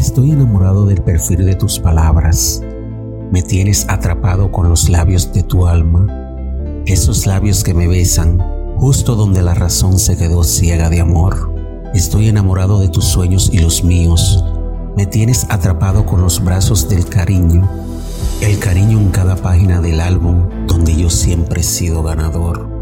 Estoy enamorado del perfil de tus palabras. Me tienes atrapado con los labios de tu alma, esos labios que me besan justo donde la razón se quedó ciega de amor. Estoy enamorado de tus sueños y los míos. Me tienes atrapado con los brazos del cariño, el cariño en cada página del álbum donde yo siempre he sido ganador.